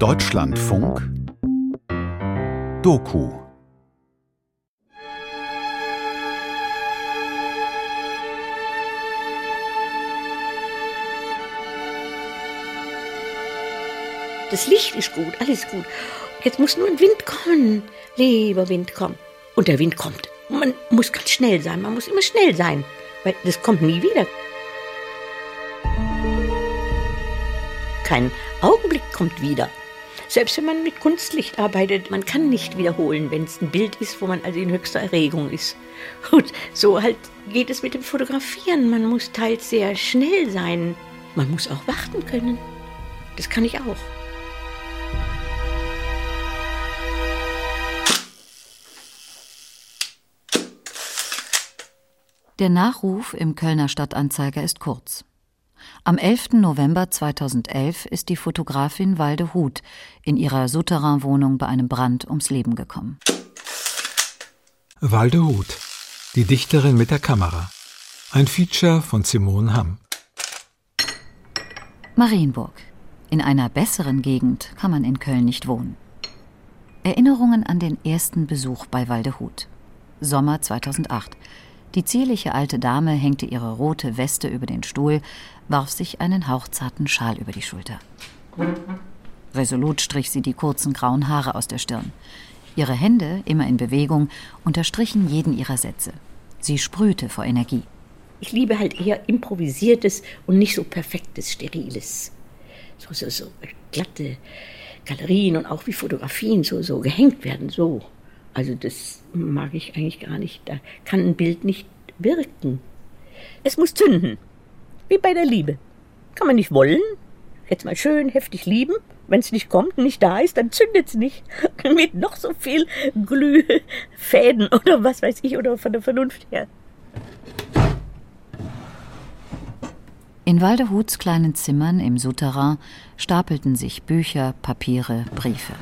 Deutschlandfunk Doku Das Licht ist gut, alles gut. Jetzt muss nur ein Wind kommen. Lieber Wind, komm. Und der Wind kommt. Man muss ganz schnell sein, man muss immer schnell sein, weil das kommt nie wieder. Kein Augenblick kommt wieder. Selbst wenn man mit Kunstlicht arbeitet, man kann nicht wiederholen, wenn es ein Bild ist, wo man also in höchster Erregung ist. Und so halt geht es mit dem Fotografieren. Man muss teils sehr schnell sein. Man muss auch warten können. Das kann ich auch. Der Nachruf im Kölner Stadtanzeiger ist kurz. Am 11. November 2011 ist die Fotografin Walde Huth in ihrer Souterrainwohnung bei einem Brand ums Leben gekommen. Walde Huth, die Dichterin mit der Kamera. Ein Feature von Simone Hamm. Marienburg. In einer besseren Gegend kann man in Köln nicht wohnen. Erinnerungen an den ersten Besuch bei Walde Huth. Sommer 2008. Die zierliche alte Dame hängte ihre rote Weste über den Stuhl, warf sich einen hauchzarten Schal über die Schulter. Resolut strich sie die kurzen grauen Haare aus der Stirn. Ihre Hände, immer in Bewegung, unterstrichen jeden ihrer Sätze. Sie sprühte vor Energie. Ich liebe halt eher improvisiertes und nicht so perfektes, steriles. So, so, so glatte Galerien und auch wie Fotografien so, so gehängt werden, so. Also das mag ich eigentlich gar nicht. Da kann ein Bild nicht wirken. Es muss zünden. Wie bei der Liebe. Kann man nicht wollen. Jetzt mal schön heftig lieben. Wenn es nicht kommt und nicht da ist, dann zündet es nicht. Mit noch so viel Glühfäden oder was weiß ich oder von der Vernunft her. In Waldehuts kleinen Zimmern im Souterrain stapelten sich Bücher, Papiere, Briefe.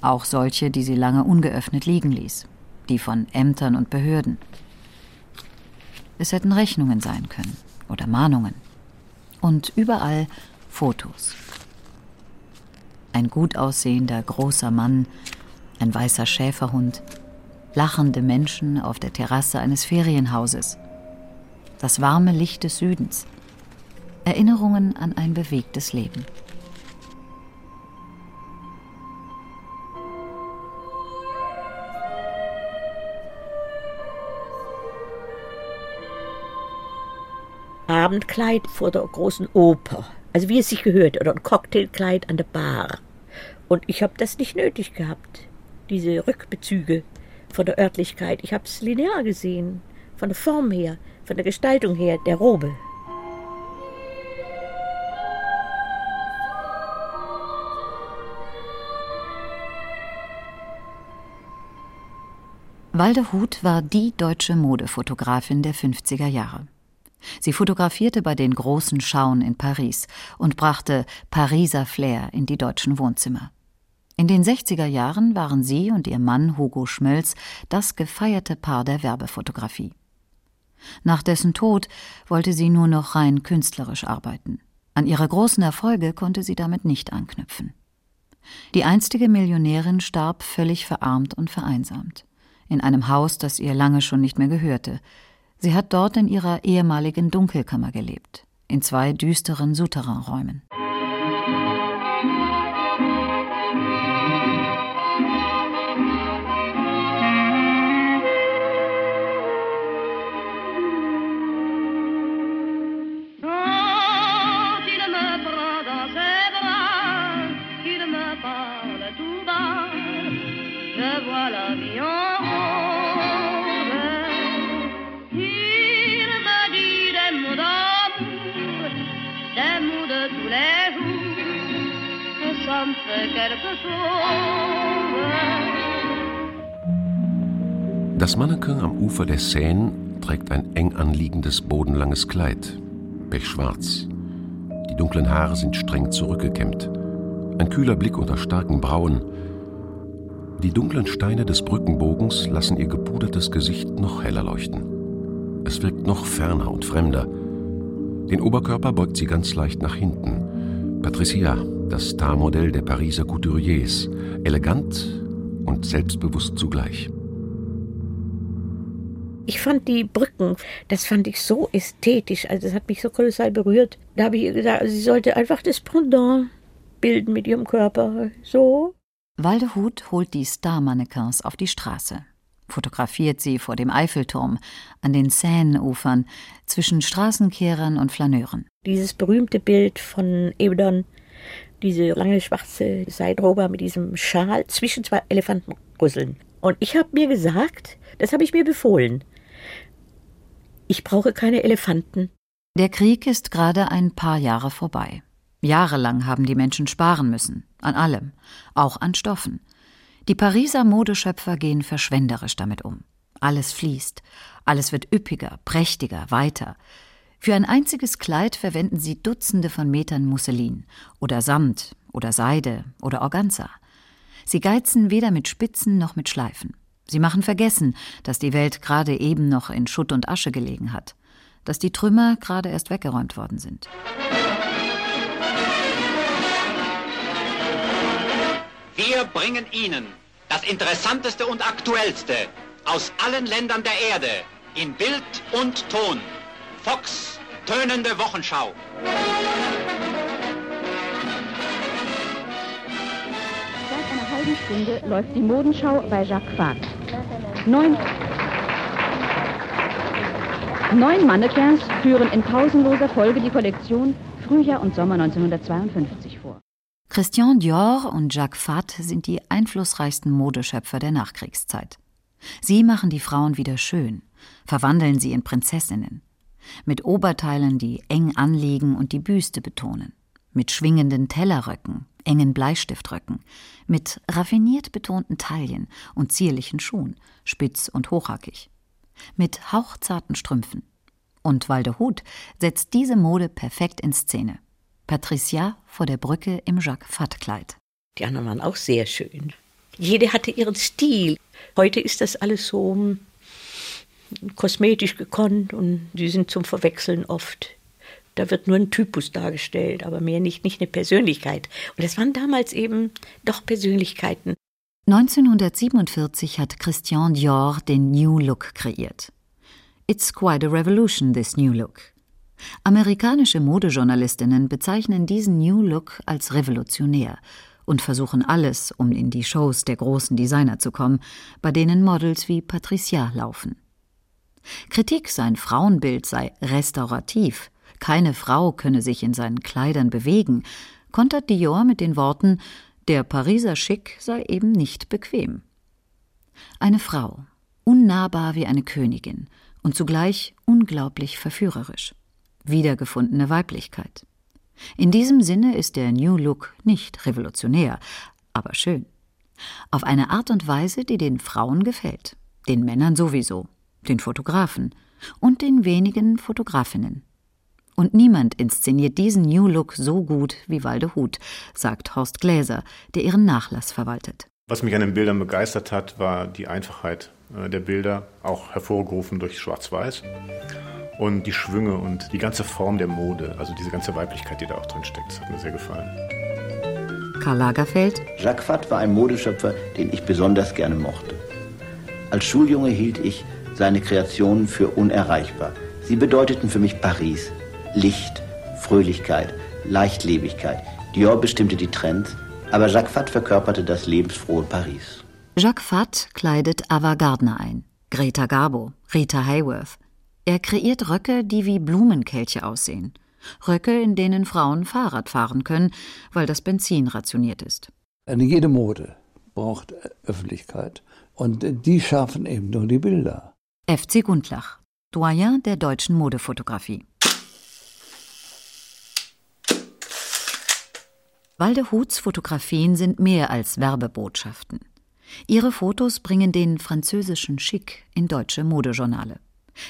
Auch solche, die sie lange ungeöffnet liegen ließ, die von Ämtern und Behörden. Es hätten Rechnungen sein können oder Mahnungen. Und überall Fotos. Ein gut aussehender, großer Mann, ein weißer Schäferhund, lachende Menschen auf der Terrasse eines Ferienhauses, das warme Licht des Südens, Erinnerungen an ein bewegtes Leben. Abendkleid vor der großen Oper. Also wie es sich gehört. Oder ein Cocktailkleid an der Bar. Und ich habe das nicht nötig gehabt. Diese Rückbezüge von der Örtlichkeit. Ich habe es linear gesehen. Von der Form her, von der Gestaltung her, der Robe. Walde Huth war die deutsche Modefotografin der 50er Jahre. Sie fotografierte bei den großen Schauen in Paris und brachte Pariser Flair in die deutschen Wohnzimmer. In den 60er Jahren waren sie und ihr Mann Hugo Schmölz das gefeierte Paar der Werbefotografie. Nach dessen Tod wollte sie nur noch rein künstlerisch arbeiten. An ihre großen Erfolge konnte sie damit nicht anknüpfen. Die einstige Millionärin starb völlig verarmt und vereinsamt. In einem Haus, das ihr lange schon nicht mehr gehörte, Sie hat dort in ihrer ehemaligen Dunkelkammer gelebt, in zwei düsteren Souterrainräumen. Das Mannequin am Ufer der Seine trägt ein eng anliegendes bodenlanges Kleid, pechschwarz. Die dunklen Haare sind streng zurückgekämmt. Ein kühler Blick unter starken Brauen. Die dunklen Steine des Brückenbogens lassen ihr gepudertes Gesicht noch heller leuchten. Es wirkt noch ferner und fremder. Den Oberkörper beugt sie ganz leicht nach hinten. Patricia, das Starmodell der Pariser Couturiers, elegant und selbstbewusst zugleich. Ich fand die Brücken, das fand ich so ästhetisch, also das hat mich so kolossal berührt. Da habe ich ihr gesagt, sie sollte einfach das Pendant bilden mit ihrem Körper, so. Waldehut holt die Star-Mannequins auf die Straße, fotografiert sie vor dem Eiffelturm, an den Seine-Ufern, zwischen Straßenkehrern und Flaneuren. Dieses berühmte Bild von Ebdon, diese lange schwarze Seidrober mit diesem Schal zwischen zwei Elefantenrüsseln. Und ich habe mir gesagt, das habe ich mir befohlen, ich brauche keine Elefanten. Der Krieg ist gerade ein paar Jahre vorbei. Jahrelang haben die Menschen sparen müssen, an allem, auch an Stoffen. Die Pariser Modeschöpfer gehen verschwenderisch damit um. Alles fließt, alles wird üppiger, prächtiger, weiter. Für ein einziges Kleid verwenden sie Dutzende von Metern Musselin oder Samt oder Seide oder Organza. Sie geizen weder mit Spitzen noch mit Schleifen. Sie machen vergessen, dass die Welt gerade eben noch in Schutt und Asche gelegen hat, dass die Trümmer gerade erst weggeräumt worden sind. Wir bringen Ihnen das Interessanteste und Aktuellste aus allen Ländern der Erde in Bild und Ton. Fox, tönende Wochenschau. Seit einer halben Stunde läuft die Modenschau bei Jacques Vague. Neun, neun Mannequins führen in pausenloser Folge die Kollektion Frühjahr und Sommer 1952 vor. Christian Dior und Jacques Fat sind die einflussreichsten Modeschöpfer der Nachkriegszeit. Sie machen die Frauen wieder schön, verwandeln sie in Prinzessinnen. Mit Oberteilen, die eng anliegen und die Büste betonen. Mit schwingenden Tellerröcken, engen Bleistiftröcken, mit raffiniert betonten Taillen und zierlichen Schuhen, spitz und hochhackig, mit hauchzarten Strümpfen. Und Waldehut setzt diese Mode perfekt in Szene. Patricia vor der Brücke im Jacques-Fatt-Kleid. Die anderen waren auch sehr schön. Jede hatte ihren Stil. Heute ist das alles so hm, kosmetisch gekonnt und die sind zum Verwechseln oft da wird nur ein Typus dargestellt, aber mehr nicht, nicht eine Persönlichkeit. Und es waren damals eben doch Persönlichkeiten. 1947 hat Christian Dior den New Look kreiert. It's quite a revolution, this New Look. Amerikanische Modejournalistinnen bezeichnen diesen New Look als revolutionär und versuchen alles, um in die Shows der großen Designer zu kommen, bei denen Models wie Patricia laufen. Kritik, sein Frauenbild sei restaurativ, keine Frau könne sich in seinen Kleidern bewegen, kontert Dior mit den Worten Der Pariser Schick sei eben nicht bequem. Eine Frau, unnahbar wie eine Königin und zugleich unglaublich verführerisch. Wiedergefundene Weiblichkeit. In diesem Sinne ist der New Look nicht revolutionär, aber schön. Auf eine Art und Weise, die den Frauen gefällt, den Männern sowieso, den Fotografen und den wenigen Fotografinnen. Und niemand inszeniert diesen New Look so gut wie Waldehut, sagt Horst Gläser, der ihren Nachlass verwaltet. Was mich an den Bildern begeistert hat, war die Einfachheit äh, der Bilder, auch hervorgerufen durch Schwarz-Weiß. Und die Schwünge und die ganze Form der Mode, also diese ganze Weiblichkeit, die da auch drin steckt, das hat mir sehr gefallen. Karl Lagerfeld. Jacques Fatt war ein Modeschöpfer, den ich besonders gerne mochte. Als Schuljunge hielt ich seine Kreationen für unerreichbar. Sie bedeuteten für mich Paris, Licht, Fröhlichkeit, Leichtlebigkeit. Dior bestimmte die Trends, aber Jacques Fatt verkörperte das lebensfrohe Paris. Jacques Fatt kleidet Ava Gardner ein, Greta Garbo, Rita Hayworth. Er kreiert Röcke, die wie Blumenkelche aussehen. Röcke, in denen Frauen Fahrrad fahren können, weil das Benzin rationiert ist. Jede Mode braucht Öffentlichkeit. Und die schaffen eben nur die Bilder. FC Gundlach, Doyen der deutschen Modefotografie. Waldehuts Fotografien sind mehr als Werbebotschaften. Ihre Fotos bringen den französischen Schick in deutsche Modejournale,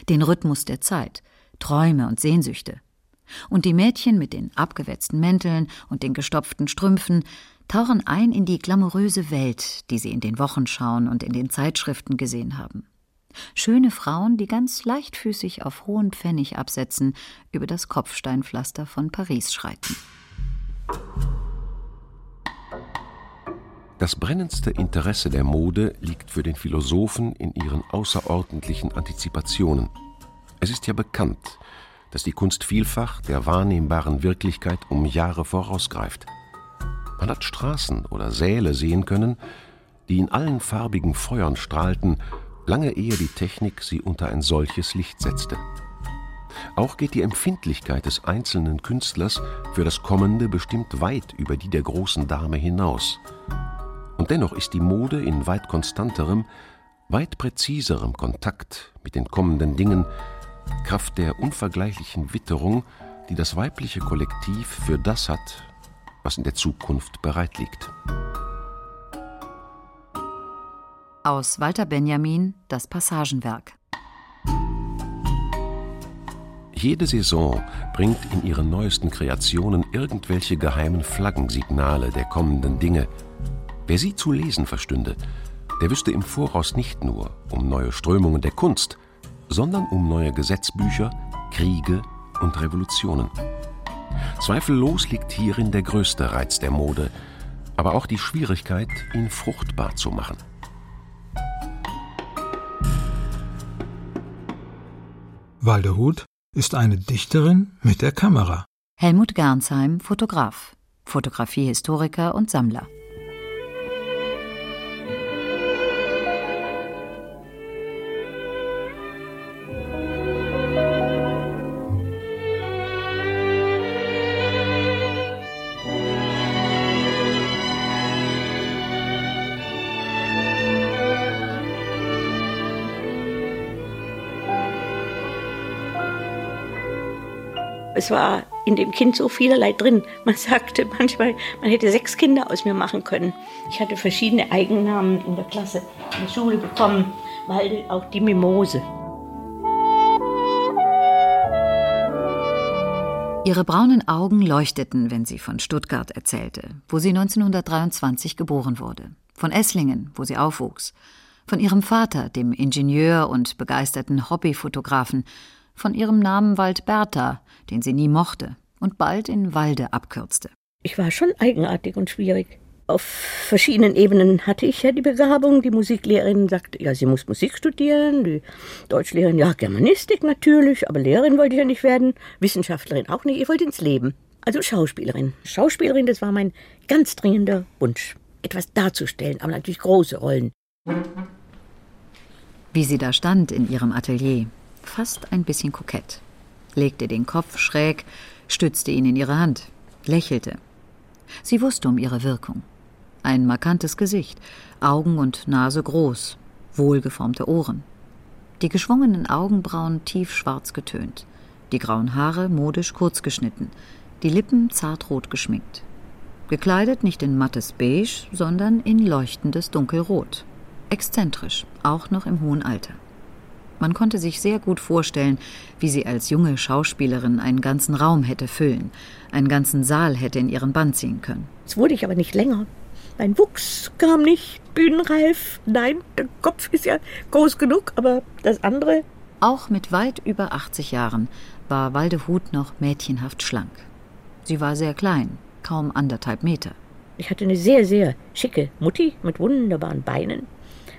den Rhythmus der Zeit, Träume und Sehnsüchte. Und die Mädchen mit den abgewetzten Mänteln und den gestopften Strümpfen tauchen ein in die glamouröse Welt, die sie in den Wochenschauen und in den Zeitschriften gesehen haben. Schöne Frauen, die ganz leichtfüßig auf hohen Pfennig absetzen, über das Kopfsteinpflaster von Paris schreiten. Das brennendste Interesse der Mode liegt für den Philosophen in ihren außerordentlichen Antizipationen. Es ist ja bekannt, dass die Kunst vielfach der wahrnehmbaren Wirklichkeit um Jahre vorausgreift. Man hat Straßen oder Säle sehen können, die in allen farbigen Feuern strahlten, lange ehe die Technik sie unter ein solches Licht setzte. Auch geht die Empfindlichkeit des einzelnen Künstlers für das Kommende bestimmt weit über die der großen Dame hinaus. Und dennoch ist die Mode in weit konstanterem, weit präziserem Kontakt mit den kommenden Dingen, Kraft der unvergleichlichen Witterung, die das weibliche Kollektiv für das hat, was in der Zukunft bereit liegt. Aus Walter Benjamin Das Passagenwerk. Jede Saison bringt in ihren neuesten Kreationen irgendwelche geheimen Flaggensignale der kommenden Dinge. Wer sie zu lesen verstünde, der wüsste im Voraus nicht nur um neue Strömungen der Kunst, sondern um neue Gesetzbücher, Kriege und Revolutionen. Zweifellos liegt hierin der größte Reiz der Mode, aber auch die Schwierigkeit, ihn fruchtbar zu machen. Waldehut ist eine Dichterin mit der Kamera. Helmut Gernsheim, Fotograf, Fotografiehistoriker und Sammler. Es war in dem Kind so vielerlei drin. Man sagte manchmal, man hätte sechs Kinder aus mir machen können. Ich hatte verschiedene Eigennamen in der Klasse, in der Schule bekommen, weil auch die Mimose. Ihre braunen Augen leuchteten, wenn sie von Stuttgart erzählte, wo sie 1923 geboren wurde, von Esslingen, wo sie aufwuchs, von ihrem Vater, dem Ingenieur und begeisterten Hobbyfotografen, von ihrem Namen Waldbertha, den sie nie mochte und bald in Walde abkürzte. Ich war schon eigenartig und schwierig. Auf verschiedenen Ebenen hatte ich ja die Begabung. Die Musiklehrerin sagte, ja, sie muss Musik studieren. Die Deutschlehrerin, ja, Germanistik natürlich, aber Lehrerin wollte ich ja nicht werden. Wissenschaftlerin auch nicht, ich wollte ins Leben. Also Schauspielerin. Schauspielerin, das war mein ganz dringender Wunsch. Etwas darzustellen, aber natürlich große Rollen. Wie sie da stand in ihrem Atelier, fast ein bisschen kokett legte den Kopf schräg, stützte ihn in ihre Hand, lächelte. Sie wusste um ihre Wirkung. Ein markantes Gesicht, Augen und Nase groß, wohlgeformte Ohren. Die geschwungenen Augenbrauen tiefschwarz getönt, die grauen Haare modisch kurz geschnitten, die Lippen zartrot geschminkt. Gekleidet nicht in mattes Beige, sondern in leuchtendes Dunkelrot. Exzentrisch, auch noch im hohen Alter. Man konnte sich sehr gut vorstellen, wie sie als junge Schauspielerin einen ganzen Raum hätte füllen, einen ganzen Saal hätte in ihren Bann ziehen können. Es wurde ich aber nicht länger. Mein Wuchs kam nicht bühnenreif. Nein, der Kopf ist ja groß genug, aber das andere. Auch mit weit über 80 Jahren war Waldehut noch mädchenhaft schlank. Sie war sehr klein, kaum anderthalb Meter. Ich hatte eine sehr, sehr schicke Mutti mit wunderbaren Beinen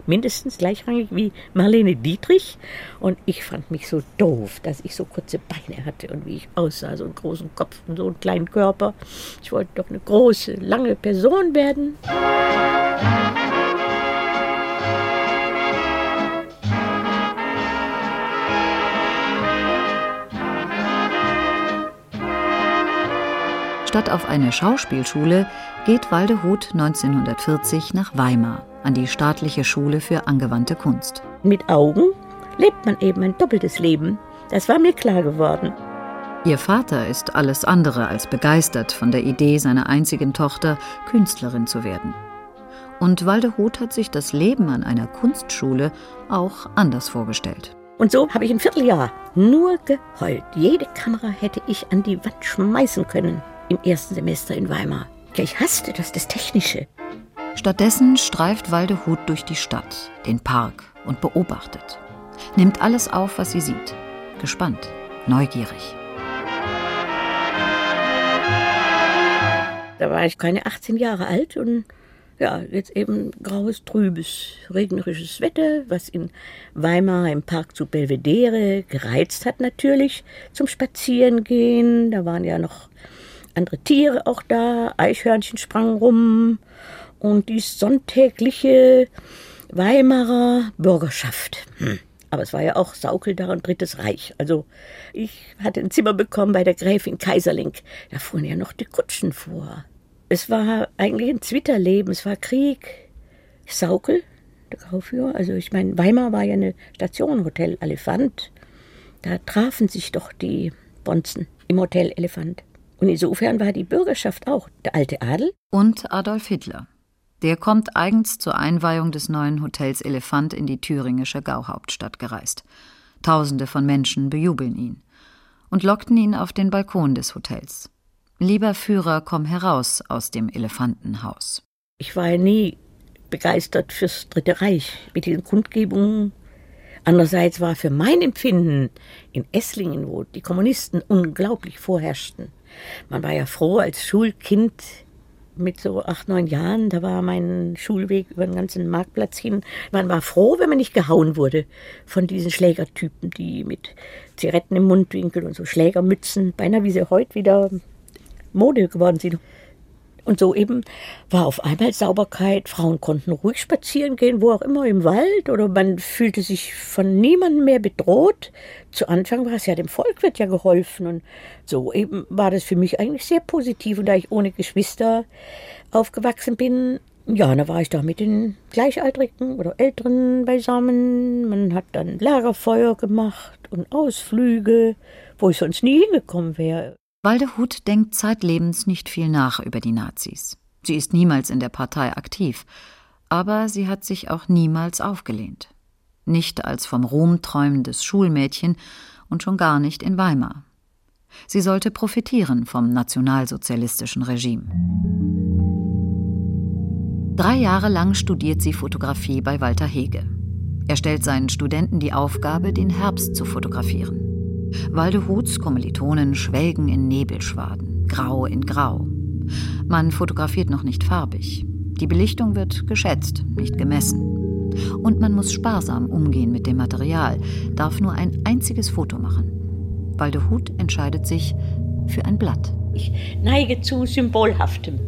mindestens gleichrangig wie Marlene Dietrich. Und ich fand mich so doof, dass ich so kurze Beine hatte und wie ich aussah, so einen großen Kopf und so einen kleinen Körper. Ich wollte doch eine große, lange Person werden. Statt auf eine Schauspielschule geht Waldehut 1940 nach Weimar an die staatliche Schule für angewandte Kunst. Mit Augen lebt man eben ein doppeltes Leben. Das war mir klar geworden. Ihr Vater ist alles andere als begeistert von der Idee seiner einzigen Tochter, Künstlerin zu werden. Und Waldehut hat sich das Leben an einer Kunstschule auch anders vorgestellt. Und so habe ich ein Vierteljahr nur geheult. Jede Kamera hätte ich an die Wand schmeißen können im ersten Semester in Weimar. Ich hasste das, das Technische. Stattdessen streift Waldehut durch die Stadt, den Park und beobachtet. Nimmt alles auf, was sie sieht. Gespannt, neugierig. Da war ich keine 18 Jahre alt und ja, jetzt eben graues, trübes, regnerisches Wetter, was in Weimar im Park zu Belvedere gereizt hat natürlich zum Spazierengehen. Da waren ja noch andere Tiere auch da, Eichhörnchen sprangen rum und die sonntägliche Weimarer Bürgerschaft. Hm. Aber es war ja auch Saukeldar und Drittes Reich. Also ich hatte ein Zimmer bekommen bei der Gräfin Kaiserling. Da fuhren ja noch die Kutschen vor. Es war eigentlich ein Zwitterleben, es war Krieg. Saukel, der Grauführer, also ich meine, Weimar war ja eine Station, Hotel Elefant. Da trafen sich doch die Bonzen im Hotel Elefant. Und insofern war die Bürgerschaft auch der alte Adel. Und Adolf Hitler. Der kommt eigens zur Einweihung des neuen Hotels Elefant in die thüringische Gauhauptstadt gereist. Tausende von Menschen bejubeln ihn und lockten ihn auf den Balkon des Hotels. Lieber Führer, komm heraus aus dem Elefantenhaus. Ich war ja nie begeistert fürs Dritte Reich mit diesen Kundgebungen. Andererseits war für mein Empfinden in Esslingen, wo die Kommunisten unglaublich vorherrschten, man war ja froh als Schulkind mit so acht, neun Jahren, da war mein Schulweg über den ganzen Marktplatz hin. Man war froh, wenn man nicht gehauen wurde von diesen Schlägertypen, die mit Zigaretten im Mundwinkel und so Schlägermützen, beinahe wie sie heute wieder Mode geworden sind. Und so eben war auf einmal Sauberkeit. Frauen konnten ruhig spazieren gehen, wo auch immer im Wald, oder man fühlte sich von niemandem mehr bedroht. Zu Anfang war es ja dem Volk wird ja geholfen und so eben war das für mich eigentlich sehr positiv. Und da ich ohne Geschwister aufgewachsen bin, ja, da war ich da mit den Gleichaltrigen oder Älteren beisammen. Man hat dann Lagerfeuer gemacht und Ausflüge, wo ich sonst nie hingekommen wäre. Waldehut denkt zeitlebens nicht viel nach über die Nazis. Sie ist niemals in der Partei aktiv, aber sie hat sich auch niemals aufgelehnt. Nicht als vom Ruhm träumendes Schulmädchen und schon gar nicht in Weimar. Sie sollte profitieren vom nationalsozialistischen Regime. Drei Jahre lang studiert sie Fotografie bei Walter Hege. Er stellt seinen Studenten die Aufgabe, den Herbst zu fotografieren. Waldehuts Kommilitonen schwelgen in Nebelschwaden, grau in grau. Man fotografiert noch nicht farbig. Die Belichtung wird geschätzt, nicht gemessen. Und man muss sparsam umgehen mit dem Material, darf nur ein einziges Foto machen. Waldehut entscheidet sich für ein Blatt. Ich neige zu Symbolhaftem.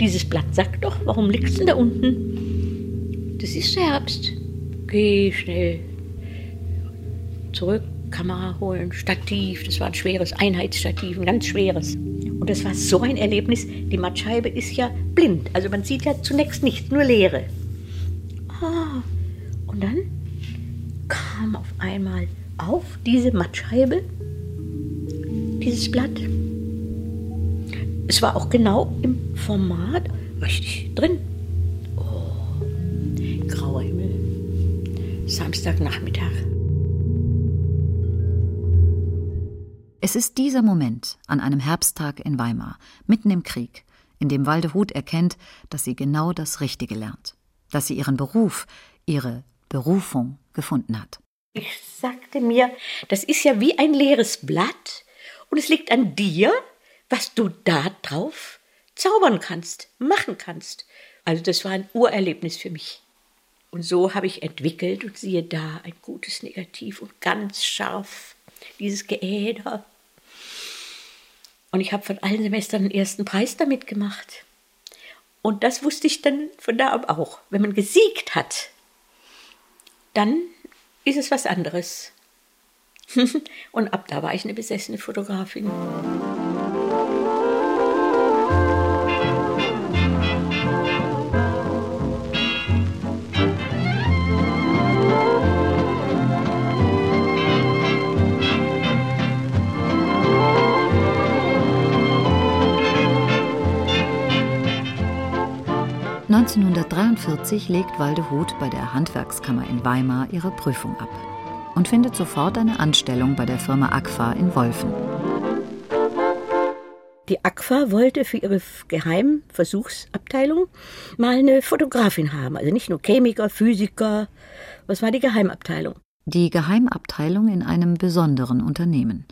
Dieses Blatt sagt doch, warum liegst du da unten? Das ist Herbst. Geh schnell zurück Kamera holen, Stativ, das war ein schweres Einheitsstativ, ein ganz schweres. Und das war so ein Erlebnis. Die Mattscheibe ist ja blind, also man sieht ja zunächst nichts, nur Leere. Ah, und dann kam auf einmal auf diese Mattscheibe dieses Blatt. Es war auch genau im Format richtig drin. Oh, grauer Himmel. Samstagnachmittag. Es ist dieser Moment an einem Herbsttag in Weimar, mitten im Krieg, in dem Waldehut erkennt, dass sie genau das Richtige lernt, dass sie ihren Beruf, ihre Berufung gefunden hat. Ich sagte mir, das ist ja wie ein leeres Blatt und es liegt an dir, was du da drauf zaubern kannst, machen kannst. Also das war ein Urerlebnis für mich. Und so habe ich entwickelt und siehe da ein gutes Negativ und ganz scharf dieses Geäder und ich habe von allen Semestern den ersten Preis damit gemacht. Und das wusste ich dann von da ab auch. Wenn man gesiegt hat, dann ist es was anderes. Und ab da war ich eine besessene Fotografin. 1943 legt Waldehut bei der Handwerkskammer in Weimar ihre Prüfung ab und findet sofort eine Anstellung bei der Firma Agfa in Wolfen. Die Agfa wollte für ihre Geheimversuchsabteilung mal eine Fotografin haben, also nicht nur Chemiker, Physiker. Was war die Geheimabteilung? Die Geheimabteilung in einem besonderen Unternehmen.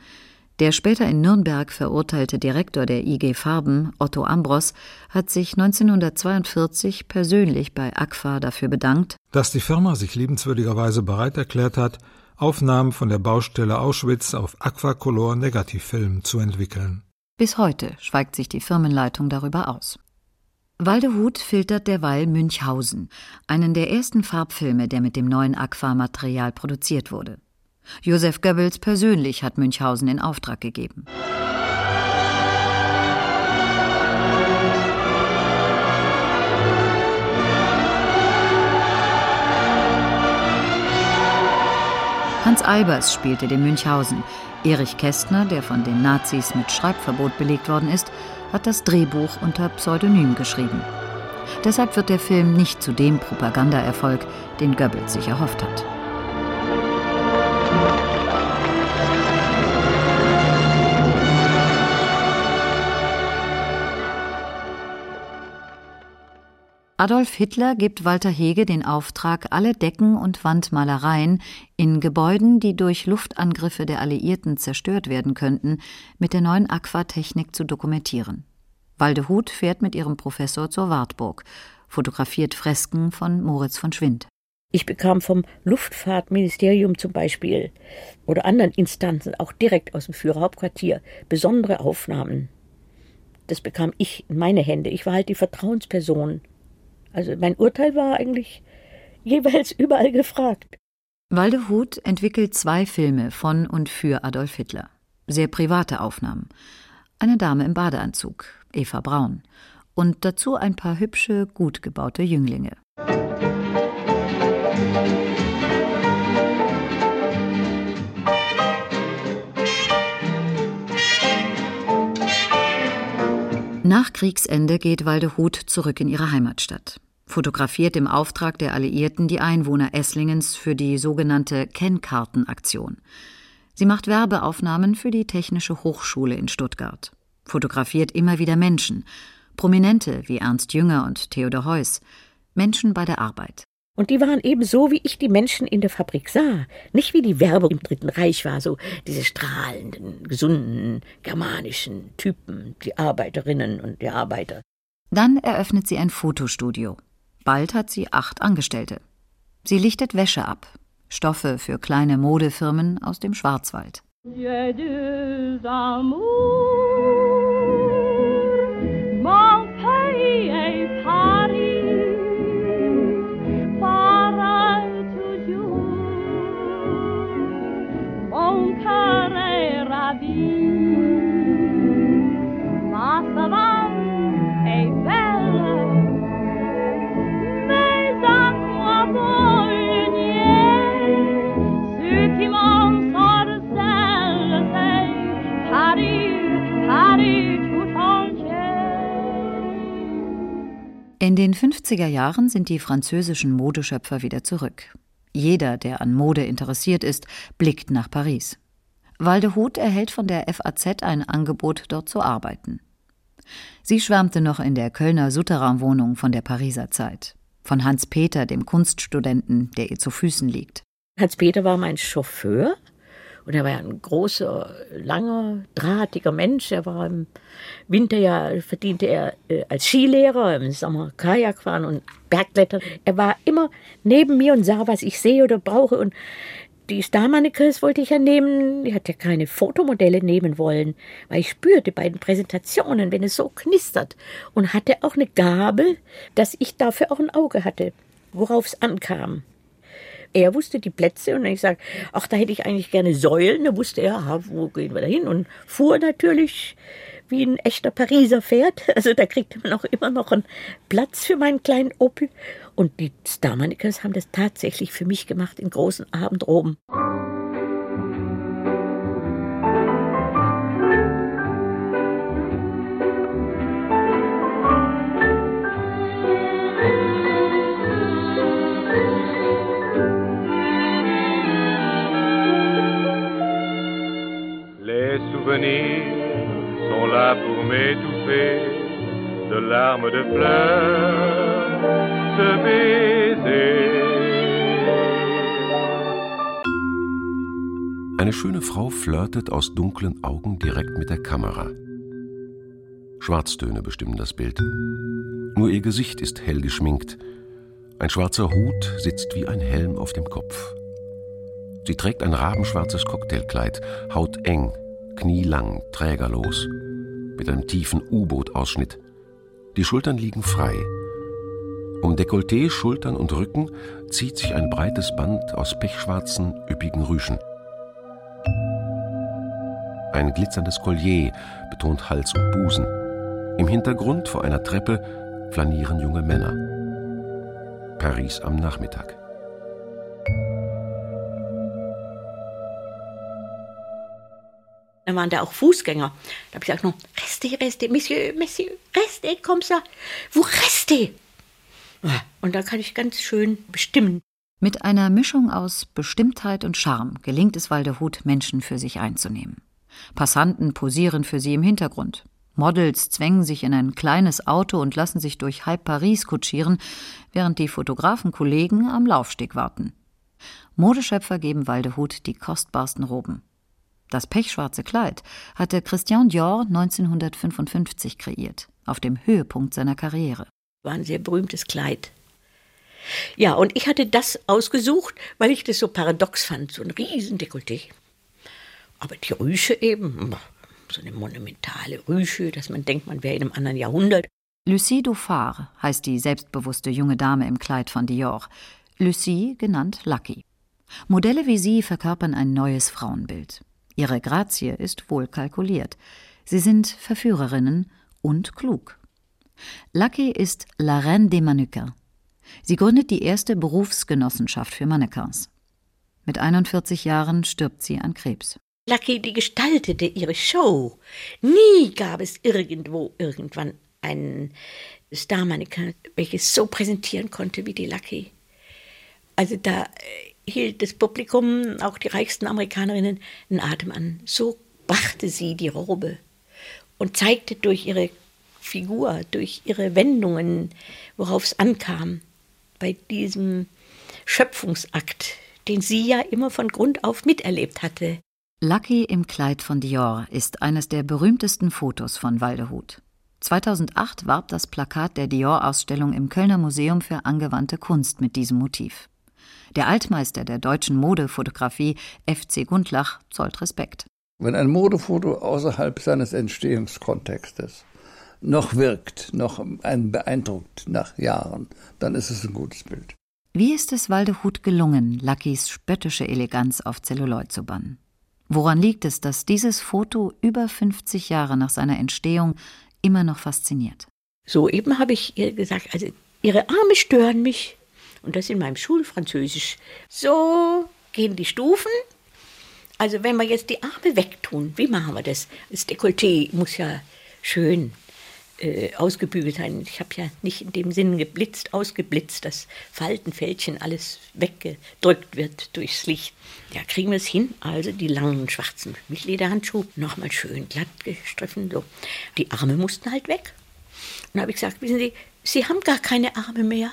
Der später in Nürnberg verurteilte Direktor der IG Farben, Otto Ambros, hat sich 1942 persönlich bei Agfa dafür bedankt, dass die Firma sich liebenswürdigerweise bereit erklärt hat, Aufnahmen von der Baustelle Auschwitz auf Aquacolor Negativfilm zu entwickeln. Bis heute schweigt sich die Firmenleitung darüber aus. Waldehut filtert derweil Münchhausen, einen der ersten Farbfilme, der mit dem neuen Aqua-Material produziert wurde. Josef Goebbels persönlich hat Münchhausen in Auftrag gegeben. Hans Albers spielte den Münchhausen. Erich Kästner, der von den Nazis mit Schreibverbot belegt worden ist, hat das Drehbuch unter Pseudonym geschrieben. Deshalb wird der Film nicht zu dem Propagandaerfolg, den Goebbels sich erhofft hat. Adolf Hitler gibt Walter Hege den Auftrag, alle Decken und Wandmalereien in Gebäuden, die durch Luftangriffe der Alliierten zerstört werden könnten, mit der neuen Aquatechnik zu dokumentieren. Waldehut fährt mit ihrem Professor zur Wartburg, fotografiert Fresken von Moritz von Schwind. Ich bekam vom Luftfahrtministerium zum Beispiel oder anderen Instanzen, auch direkt aus dem Führerhauptquartier, besondere Aufnahmen. Das bekam ich in meine Hände. Ich war halt die Vertrauensperson also mein Urteil war eigentlich jeweils überall gefragt. Waldehut entwickelt zwei Filme von und für Adolf Hitler. Sehr private Aufnahmen. Eine Dame im Badeanzug, Eva Braun. Und dazu ein paar hübsche, gut gebaute Jünglinge. Nach Kriegsende geht Waldehut zurück in ihre Heimatstadt, fotografiert im Auftrag der Alliierten die Einwohner Esslingens für die sogenannte Kennkartenaktion. Sie macht Werbeaufnahmen für die Technische Hochschule in Stuttgart, fotografiert immer wieder Menschen, Prominente wie Ernst Jünger und Theodor Heuss, Menschen bei der Arbeit. Und die waren eben so, wie ich die Menschen in der Fabrik sah. Nicht wie die Werbung im Dritten Reich war, so diese strahlenden, gesunden, germanischen Typen, die Arbeiterinnen und die Arbeiter. Dann eröffnet sie ein Fotostudio. Bald hat sie acht Angestellte. Sie lichtet Wäsche ab, Stoffe für kleine Modefirmen aus dem Schwarzwald. In den 50er Jahren sind die französischen Modeschöpfer wieder zurück. Jeder, der an Mode interessiert ist, blickt nach Paris. Waldehut erhält von der FAZ ein Angebot, dort zu arbeiten. Sie schwärmte noch in der Kölner Souterrain-Wohnung von der Pariser Zeit, von Hans Peter, dem Kunststudenten, der ihr zu Füßen liegt. Hans Peter war mein Chauffeur und er war ein großer, langer, drahtiger Mensch. Er war im Winter ja, verdiente er äh, als Skilehrer, im Sommer Kajak fahren und Bergklettern. Er war immer neben mir und sah, was ich sehe oder brauche. Und die Star-Mannequins wollte ich ja nehmen. Ich hatte ja keine Fotomodelle nehmen wollen, weil ich spürte bei den Präsentationen, wenn es so knistert. Und hatte auch eine Gabe, dass ich dafür auch ein Auge hatte, worauf es ankam. Er wusste die Plätze und ich sage, ach, da hätte ich eigentlich gerne Säulen. Da wusste er, aha, wo gehen wir da hin? Und fuhr natürlich wie ein echter Pariser Pferd. Also da kriegte man auch immer noch einen Platz für meinen kleinen Opel. Und die Starmanikers haben das tatsächlich für mich gemacht in großen Abendroben. Larmes de fleurs, de baisers. Eine Eine schöne Frau flirtet aus dunklen Augen direkt mit der Kamera. Schwarztöne bestimmen das Bild. Nur ihr Gesicht ist hell geschminkt. Ein schwarzer Hut sitzt wie ein Helm auf dem Kopf. Sie trägt ein rabenschwarzes Cocktailkleid, hauteng, knielang, trägerlos, mit einem tiefen U-Boot-Ausschnitt. Die Schultern liegen frei. Um Dekolleté, Schultern und Rücken zieht sich ein breites Band aus pechschwarzen, üppigen Rüschen. Ein glitzerndes Collier betont Hals und Busen. Im Hintergrund vor einer Treppe flanieren junge Männer. Paris am Nachmittag. Dann waren da auch Fußgänger. Da habe ich gesagt, noch, reste, reste, Monsieur, Monsieur, reste, komm ça. Wo reste? Und da kann ich ganz schön bestimmen. Mit einer Mischung aus Bestimmtheit und Charme gelingt es Waldehut, Menschen für sich einzunehmen. Passanten posieren für sie im Hintergrund. Models zwängen sich in ein kleines Auto und lassen sich durch halb Paris kutschieren, während die Fotografenkollegen am Laufsteg warten. Modeschöpfer geben Waldehut die kostbarsten Roben. Das pechschwarze Kleid hatte Christian Dior 1955 kreiert, auf dem Höhepunkt seiner Karriere. War ein sehr berühmtes Kleid. Ja, und ich hatte das ausgesucht, weil ich das so paradox fand, so ein Riesendekolleté. Aber die Rüsche eben, so eine monumentale Rüsche, dass man denkt, man wäre in einem anderen Jahrhundert. Lucie Dauphard heißt die selbstbewusste junge Dame im Kleid von Dior. Lucie genannt Lucky. Modelle wie sie verkörpern ein neues Frauenbild. Ihre Grazie ist wohl kalkuliert. Sie sind Verführerinnen und klug. Lucky ist La Reine des Mannequins. Sie gründet die erste Berufsgenossenschaft für Mannequins. Mit 41 Jahren stirbt sie an Krebs. Lucky, die gestaltete ihre Show. Nie gab es irgendwo irgendwann einen Star-Mannequin, welches so präsentieren konnte wie die Lucky. Also da äh, hielt das Publikum, auch die reichsten Amerikanerinnen, einen Atem an. So brachte sie die Robe und zeigte durch ihre Figur, durch ihre Wendungen, worauf es ankam, bei diesem Schöpfungsakt, den sie ja immer von Grund auf miterlebt hatte. Lucky im Kleid von Dior ist eines der berühmtesten Fotos von Waldehut. 2008 warb das Plakat der Dior-Ausstellung im Kölner Museum für angewandte Kunst mit diesem Motiv. Der Altmeister der deutschen Modefotografie, FC Gundlach, zollt Respekt. Wenn ein Modefoto außerhalb seines Entstehungskontextes noch wirkt, noch einen beeindruckt nach Jahren, dann ist es ein gutes Bild. Wie ist es Waldehut gelungen, Luckys spöttische Eleganz auf Zelluloid zu bannen? Woran liegt es, dass dieses Foto über 50 Jahre nach seiner Entstehung immer noch fasziniert? So eben habe ich ihr gesagt, also ihre Arme stören mich. Und das in meinem Schulfranzösisch. So gehen die Stufen. Also wenn wir jetzt die Arme wegtun, wie machen wir das? Das Dekolleté muss ja schön äh, ausgebügelt sein. Ich habe ja nicht in dem Sinn geblitzt, ausgeblitzt, dass Faltenfältchen alles weggedrückt wird durchs Licht. Ja, kriegen wir es hin. Also die langen schwarzen Lederhandschuhe nochmal schön glatt gestriffen. So. Die Arme mussten halt weg. Und habe ich gesagt, wissen Sie, Sie haben gar keine Arme mehr.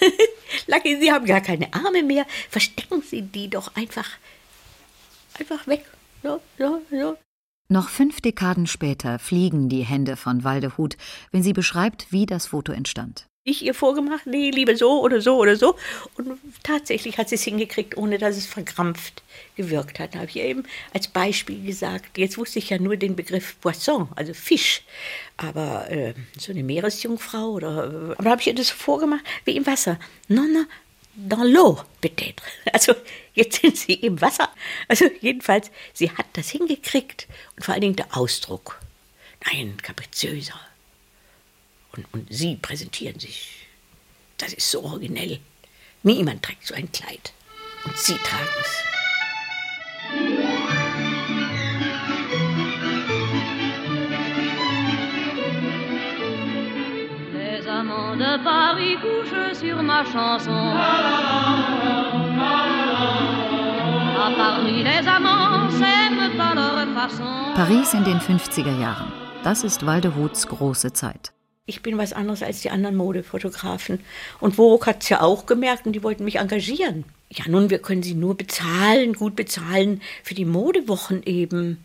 Lucky, Sie haben gar keine Arme mehr. Verstecken Sie die doch einfach, einfach weg. So, so, so. Noch fünf Dekaden später fliegen die Hände von Waldehut, wenn sie beschreibt, wie das Foto entstand. Ich ihr vorgemacht, nee, lieber so oder so oder so. Und tatsächlich hat sie es hingekriegt, ohne dass es verkrampft gewirkt hat. Da habe ich ihr eben als Beispiel gesagt, jetzt wusste ich ja nur den Begriff Poisson, also Fisch. Aber äh, so eine Meeresjungfrau oder. Äh, aber da habe ich ihr das vorgemacht, wie im Wasser. Non, non, dans l'eau, peut-être. Also jetzt sind sie im Wasser. Also jedenfalls, sie hat das hingekriegt und vor allen Dingen der Ausdruck. Nein, kapriziöser. Und, und sie präsentieren sich. Das ist so originell. Niemand trägt so ein Kleid. Und sie tragen es. Les amants de Paris couchent sur ma chanson. À Paris, les amants s'aiment à leur façon. Paris in den 50er Jahren. Das ist Waldehuts große Zeit. Ich bin was anderes als die anderen Modefotografen. Und Vogue hat es ja auch gemerkt und die wollten mich engagieren. Ja, nun, wir können sie nur bezahlen, gut bezahlen für die Modewochen eben.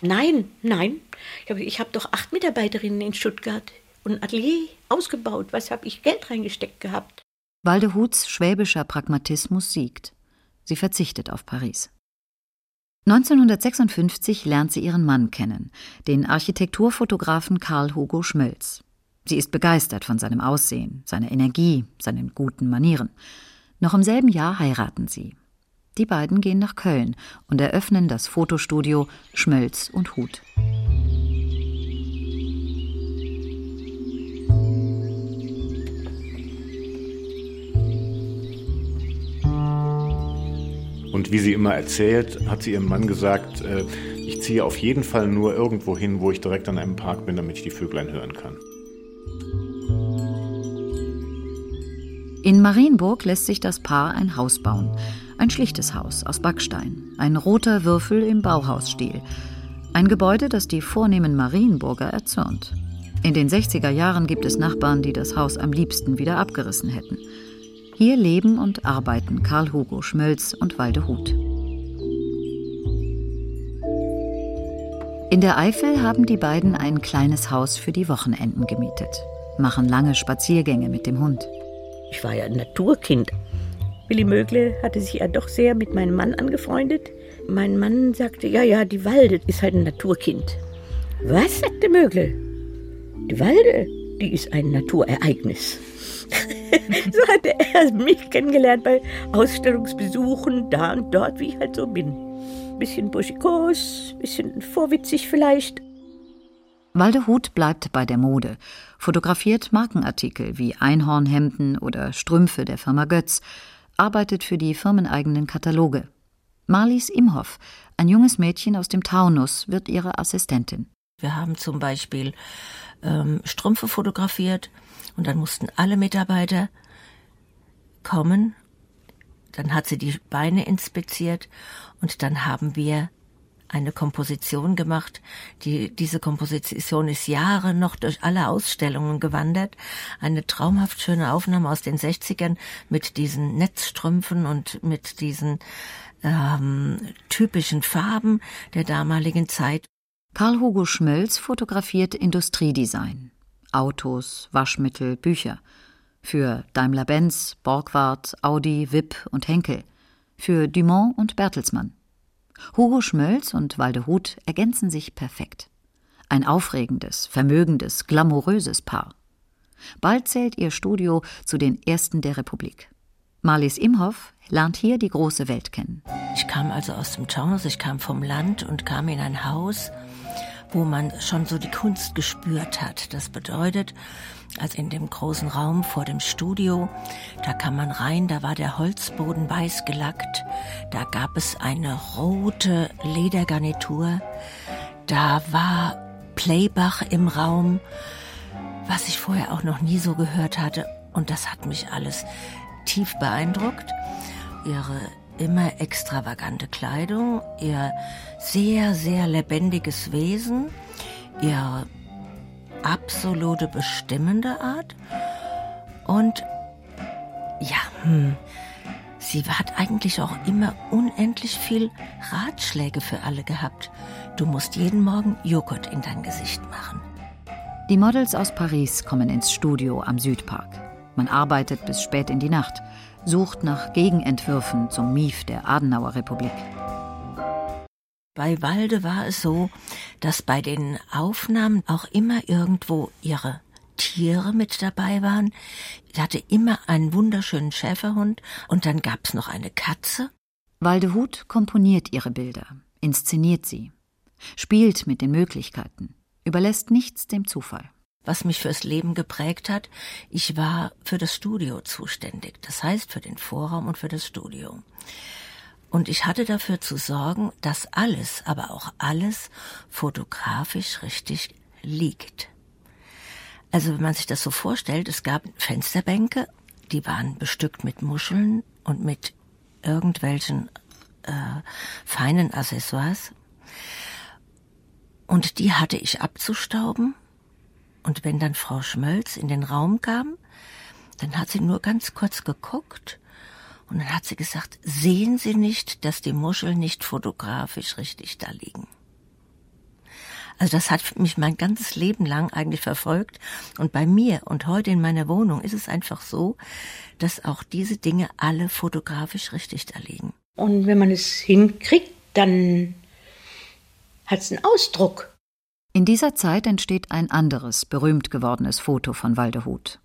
Nein, nein. Ich habe doch acht Mitarbeiterinnen in Stuttgart und ein Atelier ausgebaut. Was habe ich Geld reingesteckt gehabt? Waldehuts schwäbischer Pragmatismus siegt. Sie verzichtet auf Paris. 1956 lernt sie ihren Mann kennen, den Architekturfotografen Karl Hugo Schmölz. Sie ist begeistert von seinem Aussehen, seiner Energie, seinen guten Manieren. Noch im selben Jahr heiraten sie. Die beiden gehen nach Köln und eröffnen das Fotostudio Schmölz und Hut. Und wie sie immer erzählt, hat sie ihrem Mann gesagt, äh, ich ziehe auf jeden Fall nur irgendwo hin, wo ich direkt an einem Park bin, damit ich die Vöglein hören kann. In Marienburg lässt sich das Paar ein Haus bauen. Ein schlichtes Haus aus Backstein, ein roter Würfel im Bauhausstil. Ein Gebäude, das die vornehmen Marienburger erzürnt. In den 60er Jahren gibt es Nachbarn, die das Haus am liebsten wieder abgerissen hätten. Hier leben und arbeiten Karl Hugo Schmölz und Walde Huth. In der Eifel haben die beiden ein kleines Haus für die Wochenenden gemietet, machen lange Spaziergänge mit dem Hund. Ich war ja ein Naturkind. Willi Mögle hatte sich ja doch sehr mit meinem Mann angefreundet. Mein Mann sagte, ja, ja, die Walde ist halt ein Naturkind. Was, sagte Mögle? Die Walde, die ist ein Naturereignis. so hatte er mich kennengelernt bei Ausstellungsbesuchen, da und dort, wie ich halt so bin. Bisschen burschikos, bisschen vorwitzig vielleicht. Waldehut bleibt bei der Mode, fotografiert Markenartikel wie Einhornhemden oder Strümpfe der Firma Götz, arbeitet für die firmeneigenen Kataloge. Marlies Imhoff, ein junges Mädchen aus dem Taunus, wird ihre Assistentin. Wir haben zum Beispiel ähm, Strümpfe fotografiert und dann mussten alle Mitarbeiter kommen. Dann hat sie die Beine inspiziert und dann haben wir eine Komposition gemacht. Die, diese Komposition ist Jahre noch durch alle Ausstellungen gewandert. Eine traumhaft schöne Aufnahme aus den 60ern mit diesen Netzstrümpfen und mit diesen ähm, typischen Farben der damaligen Zeit. Karl Hugo Schmölz fotografiert Industriedesign. Autos, Waschmittel, Bücher. Für Daimler-Benz, Borgward, Audi, Wipp und Henkel. Für Dumont und Bertelsmann. Hugo Schmölz und Waldehut ergänzen sich perfekt. Ein aufregendes, vermögendes, glamouröses Paar. Bald zählt ihr Studio zu den ersten der Republik. Marlies Imhoff lernt hier die große Welt kennen. Ich kam also aus dem Taunus, ich kam vom Land und kam in ein Haus, wo man schon so die Kunst gespürt hat. Das bedeutet, also in dem großen Raum vor dem Studio, da kam man rein, da war der Holzboden weiß gelackt, da gab es eine rote Ledergarnitur, da war Playbach im Raum, was ich vorher auch noch nie so gehört hatte und das hat mich alles tief beeindruckt. Ihre immer extravagante Kleidung, ihr sehr, sehr lebendiges Wesen, ihre absolute bestimmende Art und ja, hm, sie hat eigentlich auch immer unendlich viel Ratschläge für alle gehabt. Du musst jeden Morgen Joghurt in dein Gesicht machen. Die Models aus Paris kommen ins Studio am Südpark. Man arbeitet bis spät in die Nacht sucht nach Gegenentwürfen zum Mief der Adenauer Republik. Bei Walde war es so, dass bei den Aufnahmen auch immer irgendwo ihre Tiere mit dabei waren. Sie hatte immer einen wunderschönen Schäferhund und dann gab's noch eine Katze. Waldehut komponiert ihre Bilder, inszeniert sie, spielt mit den Möglichkeiten, überlässt nichts dem Zufall was mich fürs Leben geprägt hat. Ich war für das Studio zuständig, das heißt für den Vorraum und für das Studio. Und ich hatte dafür zu sorgen, dass alles, aber auch alles fotografisch richtig liegt. Also wenn man sich das so vorstellt, es gab Fensterbänke, die waren bestückt mit Muscheln und mit irgendwelchen äh, feinen Accessoires. Und die hatte ich abzustauben und wenn dann Frau Schmölz in den Raum kam, dann hat sie nur ganz kurz geguckt Und dann hat sie gesagt, sehen Sie nicht, dass die Muscheln nicht fotografisch richtig da liegen? Also das hat mich mein ganzes Leben lang eigentlich verfolgt. Und bei mir und heute in meiner Wohnung ist es einfach so, dass auch diese Dinge alle fotografisch richtig da liegen. Und wenn man es hinkriegt, dann hat es einen Ausdruck. In dieser Zeit entsteht ein anderes, berühmt gewordenes Foto von Waldehut.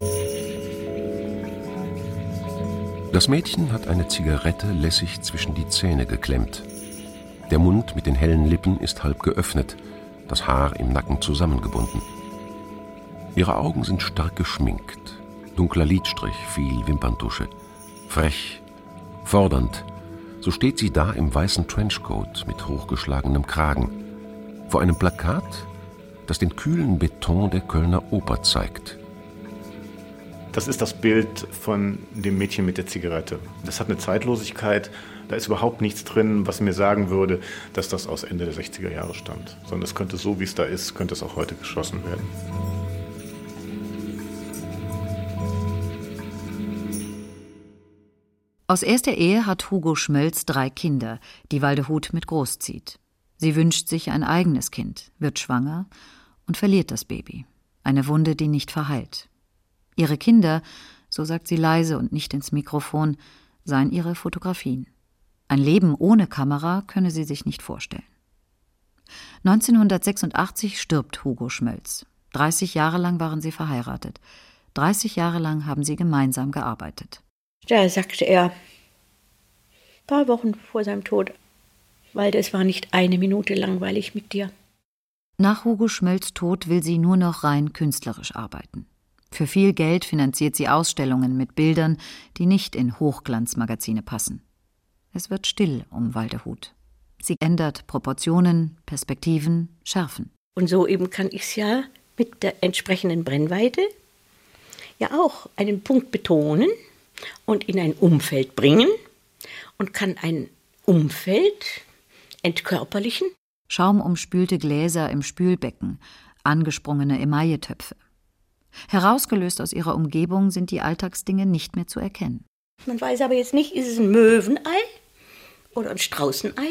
Das Mädchen hat eine Zigarette lässig zwischen die Zähne geklemmt. Der Mund mit den hellen Lippen ist halb geöffnet, das Haar im Nacken zusammengebunden. Ihre Augen sind stark geschminkt, dunkler Lidstrich, viel Wimperntusche. Frech, fordernd, so steht sie da im weißen Trenchcoat mit hochgeschlagenem Kragen, vor einem Plakat, das den kühlen Beton der Kölner Oper zeigt. Das ist das Bild von dem Mädchen mit der Zigarette. Das hat eine Zeitlosigkeit, da ist überhaupt nichts drin, was mir sagen würde, dass das aus Ende der 60er Jahre stammt. Sondern es könnte so, wie es da ist, könnte es auch heute geschossen werden. Aus erster Ehe hat Hugo Schmölz drei Kinder, die Waldehut mit großzieht. Sie wünscht sich ein eigenes Kind, wird schwanger und verliert das Baby. Eine Wunde, die nicht verheilt. Ihre Kinder, so sagt sie leise und nicht ins Mikrofon, seien ihre Fotografien. Ein Leben ohne Kamera könne sie sich nicht vorstellen. 1986 stirbt Hugo Schmölz. 30 Jahre lang waren sie verheiratet. 30 Jahre lang haben sie gemeinsam gearbeitet. Da sagte er, ein paar Wochen vor seinem Tod, weil es war nicht eine Minute langweilig mit dir. Nach Hugo Schmölz Tod will sie nur noch rein künstlerisch arbeiten. Für viel Geld finanziert sie Ausstellungen mit Bildern, die nicht in Hochglanzmagazine passen. Es wird still um Waldehut. Sie ändert Proportionen, Perspektiven, Schärfen. Und so eben kann ich es ja mit der entsprechenden Brennweite ja auch einen Punkt betonen und in ein Umfeld bringen und kann ein Umfeld entkörperlichen. Schaumumspülte Gläser im Spülbecken, angesprungene Emailletöpfe. Herausgelöst aus ihrer Umgebung sind die Alltagsdinge nicht mehr zu erkennen. Man weiß aber jetzt nicht, ist es ein Möwenei oder ein Straußenei.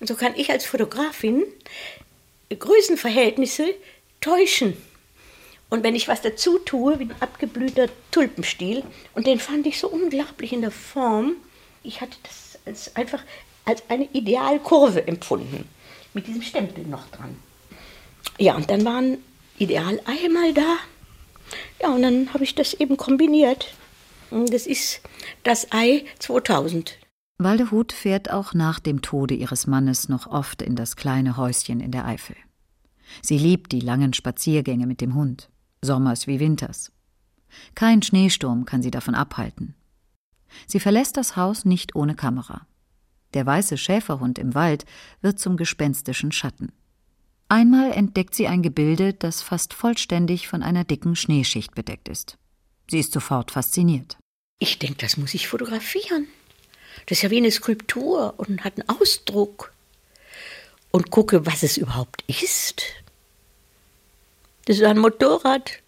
Und so kann ich als Fotografin Größenverhältnisse täuschen. Und wenn ich was dazu tue, wie ein abgeblühter Tulpenstiel, und den fand ich so unglaublich in der Form, ich hatte das als einfach als eine Idealkurve empfunden, mit diesem Stempel noch dran. Ja, und dann waren Idealeier mal da. Ja, und dann habe ich das eben kombiniert. Und das ist das Ei 2000. Waldehut fährt auch nach dem Tode ihres Mannes noch oft in das kleine Häuschen in der Eifel. Sie liebt die langen Spaziergänge mit dem Hund, sommers wie winters. Kein Schneesturm kann sie davon abhalten. Sie verlässt das Haus nicht ohne Kamera. Der weiße Schäferhund im Wald wird zum gespenstischen Schatten. Einmal entdeckt sie ein Gebilde, das fast vollständig von einer dicken Schneeschicht bedeckt ist. Sie ist sofort fasziniert. Ich denke, das muss ich fotografieren. Das ist ja wie eine Skulptur und hat einen Ausdruck. Und gucke, was es überhaupt ist. Das ist ein Motorrad.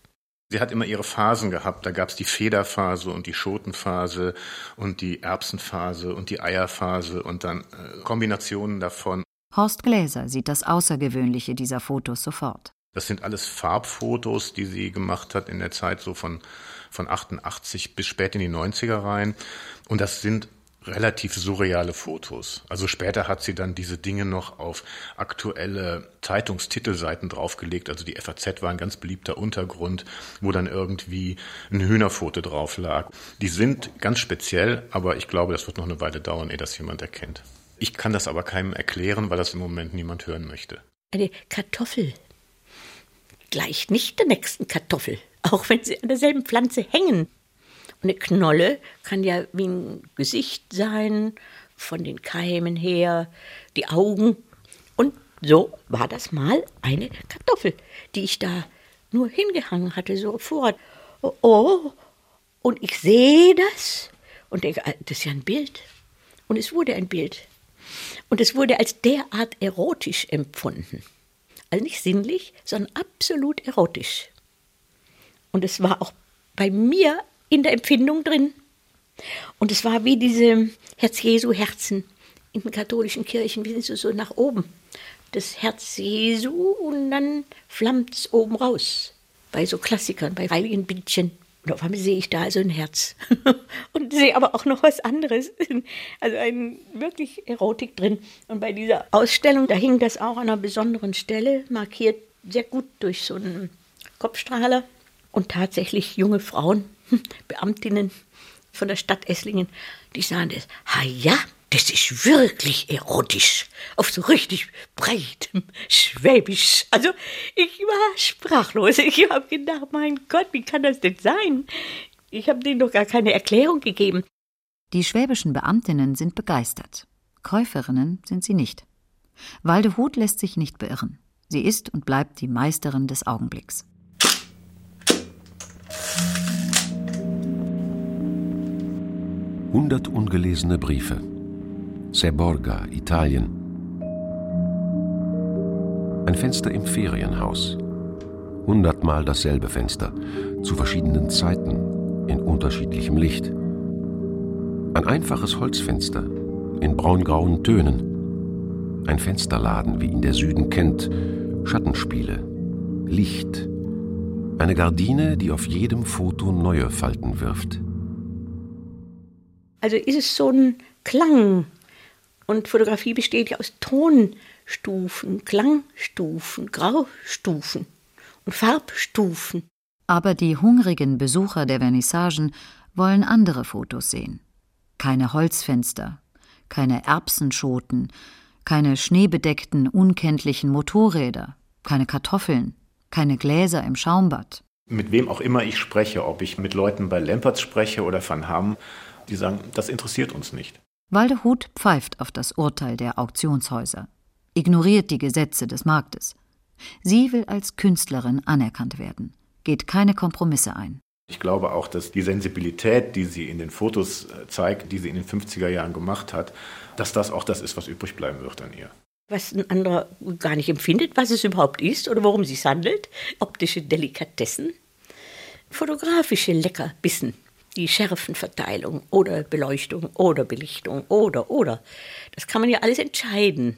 Sie hat immer ihre Phasen gehabt. Da gab es die Federphase und die Schotenphase und die Erbsenphase und die Eierphase und dann äh, Kombinationen davon. Horst Gläser sieht das Außergewöhnliche dieser Fotos sofort. Das sind alles Farbfotos, die sie gemacht hat in der Zeit so von, von 88 bis spät in die 90er rein. Und das sind relativ surreale Fotos. Also später hat sie dann diese Dinge noch auf aktuelle Zeitungstitelseiten draufgelegt. Also die FAZ war ein ganz beliebter Untergrund, wo dann irgendwie ein Hühnerfoto drauf lag. Die sind ganz speziell, aber ich glaube, das wird noch eine Weile dauern, ehe das jemand erkennt. Ich kann das aber keinem erklären, weil das im Moment niemand hören möchte. Eine Kartoffel gleicht nicht der nächsten Kartoffel, auch wenn sie an derselben Pflanze hängen. Eine Knolle kann ja wie ein Gesicht sein, von den Keimen her, die Augen. Und so war das mal eine Kartoffel, die ich da nur hingehangen hatte, sofort. Oh, oh, und ich sehe das und denke, ah, das ist ja ein Bild. Und es wurde ein Bild. Und es wurde als derart erotisch empfunden. Also nicht sinnlich, sondern absolut erotisch. Und es war auch bei mir in der Empfindung drin. Und es war wie diese Herz-Jesu-Herzen in den katholischen Kirchen, wie sind sie so nach oben. Das Herz Jesu und dann flammt es oben raus. Bei so Klassikern, bei heiligen Bildchen. Und auf einmal sehe ich da also ein Herz. und sehe aber auch noch was anderes. Also ein wirklich Erotik drin. Und bei dieser Ausstellung, da hing das auch an einer besonderen Stelle, markiert sehr gut durch so einen Kopfstrahler. Und tatsächlich junge Frauen, Beamtinnen von der Stadt Esslingen, die sahen das. Ha ja, das ist wirklich erotisch. Auf so richtig breitem Schwäbisch. Also, ich war sprachlos. Ich habe gedacht, mein Gott, wie kann das denn sein? Ich habe denen doch gar keine Erklärung gegeben. Die schwäbischen Beamtinnen sind begeistert. Käuferinnen sind sie nicht. Waldehut lässt sich nicht beirren. Sie ist und bleibt die Meisterin des Augenblicks. Hundert ungelesene Briefe. Seborga, Italien. Ein Fenster im Ferienhaus. Hundertmal dasselbe Fenster, zu verschiedenen Zeiten, in unterschiedlichem Licht. Ein einfaches Holzfenster, in braungrauen Tönen. Ein Fensterladen, wie ihn der Süden kennt, Schattenspiele, Licht. Eine Gardine, die auf jedem Foto neue Falten wirft. Also ist es so ein Klang. Und Fotografie besteht ja aus Tonstufen, Klangstufen, Graustufen und Farbstufen. Aber die hungrigen Besucher der Vernissagen wollen andere Fotos sehen. Keine Holzfenster, keine Erbsenschoten, keine schneebedeckten, unkenntlichen Motorräder, keine Kartoffeln, keine Gläser im Schaumbad. Mit wem auch immer ich spreche, ob ich mit Leuten bei Lempertz spreche oder Van Hamm, die sagen, das interessiert uns nicht. Waldehut pfeift auf das Urteil der Auktionshäuser, ignoriert die Gesetze des Marktes. Sie will als Künstlerin anerkannt werden, geht keine Kompromisse ein. Ich glaube auch, dass die Sensibilität, die sie in den Fotos äh, zeigt, die sie in den 50er Jahren gemacht hat, dass das auch das ist, was übrig bleiben wird an ihr. Was ein anderer gar nicht empfindet, was es überhaupt ist oder worum es sich handelt. Optische Delikatessen, fotografische Leckerbissen die Schärfenverteilung oder Beleuchtung oder Belichtung oder oder. Das kann man ja alles entscheiden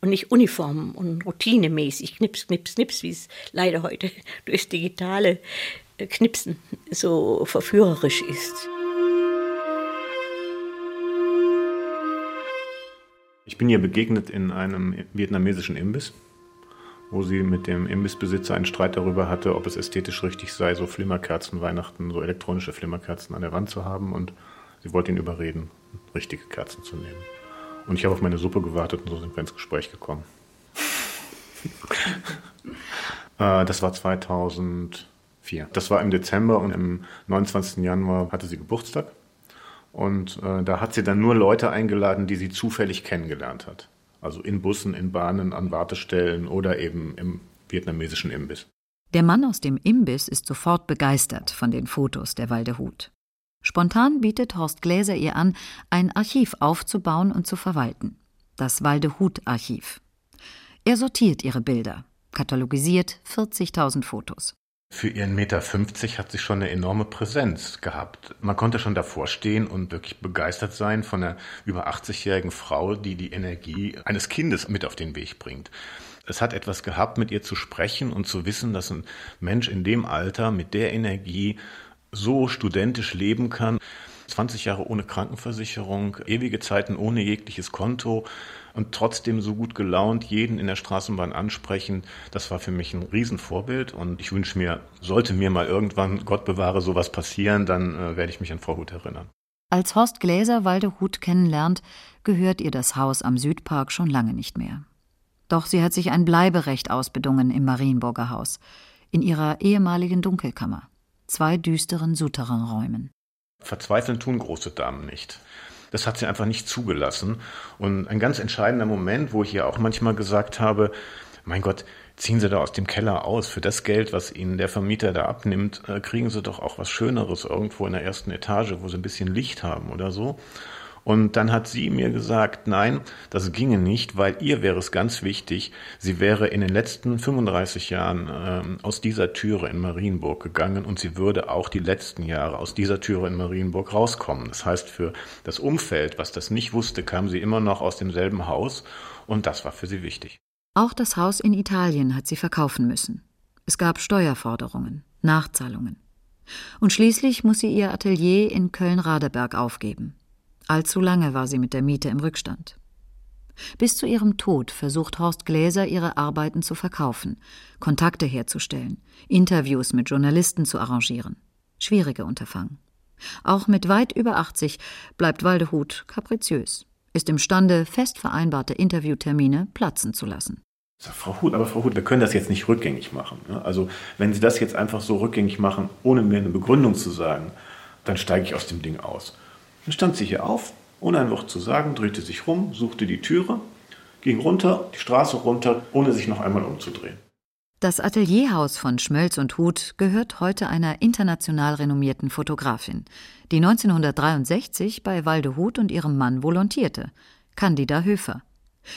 und nicht uniform und routinemäßig knips, knips, knips, wie es leider heute durchs digitale äh, Knipsen so verführerisch ist. Ich bin ihr begegnet in einem vietnamesischen Imbiss wo sie mit dem Imbissbesitzer einen Streit darüber hatte, ob es ästhetisch richtig sei, so Flimmerkerzen Weihnachten, so elektronische Flimmerkerzen an der Wand zu haben. Und sie wollte ihn überreden, richtige Kerzen zu nehmen. Und ich habe auf meine Suppe gewartet und so sind wir ins Gespräch gekommen. äh, das war 2004. Das war im Dezember und am 29. Januar hatte sie Geburtstag. Und äh, da hat sie dann nur Leute eingeladen, die sie zufällig kennengelernt hat. Also in Bussen, in Bahnen, an Wartestellen oder eben im vietnamesischen Imbiss. Der Mann aus dem Imbiss ist sofort begeistert von den Fotos der Waldehut. Spontan bietet Horst Gläser ihr an, ein Archiv aufzubauen und zu verwalten. Das Waldehut-Archiv. Er sortiert ihre Bilder, katalogisiert 40.000 Fotos. Für ihren Meter 50 hat sie schon eine enorme Präsenz gehabt. Man konnte schon davor stehen und wirklich begeistert sein von einer über 80-jährigen Frau, die die Energie eines Kindes mit auf den Weg bringt. Es hat etwas gehabt, mit ihr zu sprechen und zu wissen, dass ein Mensch in dem Alter mit der Energie so studentisch leben kann. 20 Jahre ohne Krankenversicherung, ewige Zeiten ohne jegliches Konto und trotzdem so gut gelaunt jeden in der Straßenbahn ansprechen. Das war für mich ein Riesenvorbild und ich wünsche mir, sollte mir mal irgendwann, Gott bewahre, sowas passieren, dann äh, werde ich mich an Frau Huth erinnern. Als Horst Gläser Waldehut kennenlernt, gehört ihr das Haus am Südpark schon lange nicht mehr. Doch sie hat sich ein Bleiberecht ausbedungen im Marienburger Haus, in ihrer ehemaligen Dunkelkammer, zwei düsteren Souterrainräumen. Verzweifeln tun große Damen nicht. Das hat sie einfach nicht zugelassen. Und ein ganz entscheidender Moment, wo ich ihr auch manchmal gesagt habe, mein Gott, ziehen Sie da aus dem Keller aus. Für das Geld, was Ihnen der Vermieter da abnimmt, äh, kriegen Sie doch auch was Schöneres irgendwo in der ersten Etage, wo Sie ein bisschen Licht haben oder so. Und dann hat sie mir gesagt, nein, das ginge nicht, weil ihr wäre es ganz wichtig, sie wäre in den letzten 35 Jahren äh, aus dieser Türe in Marienburg gegangen und sie würde auch die letzten Jahre aus dieser Türe in Marienburg rauskommen. Das heißt, für das Umfeld, was das nicht wusste, kam sie immer noch aus demselben Haus und das war für sie wichtig. Auch das Haus in Italien hat sie verkaufen müssen. Es gab Steuerforderungen, Nachzahlungen. Und schließlich muss sie ihr Atelier in Köln-Radeberg aufgeben. Allzu lange war sie mit der Miete im Rückstand. Bis zu ihrem Tod versucht Horst Gläser, ihre Arbeiten zu verkaufen, Kontakte herzustellen, Interviews mit Journalisten zu arrangieren. Schwierige Unterfangen. Auch mit weit über 80 bleibt Waldehut kapriziös, ist imstande, fest vereinbarte Interviewtermine platzen zu lassen. Frau Huth, aber Frau Huth, wir können das jetzt nicht rückgängig machen. Ne? Also wenn Sie das jetzt einfach so rückgängig machen, ohne mir eine Begründung zu sagen, dann steige ich aus dem Ding aus. Dann stand sie hier auf, ohne ein Wort zu sagen, drehte sich rum, suchte die Türe, ging runter, die Straße runter, ohne sich noch einmal umzudrehen. Das Atelierhaus von Schmölz und Huth gehört heute einer international renommierten Fotografin, die 1963 bei Waldehut und ihrem Mann volontierte, Candida Höfer.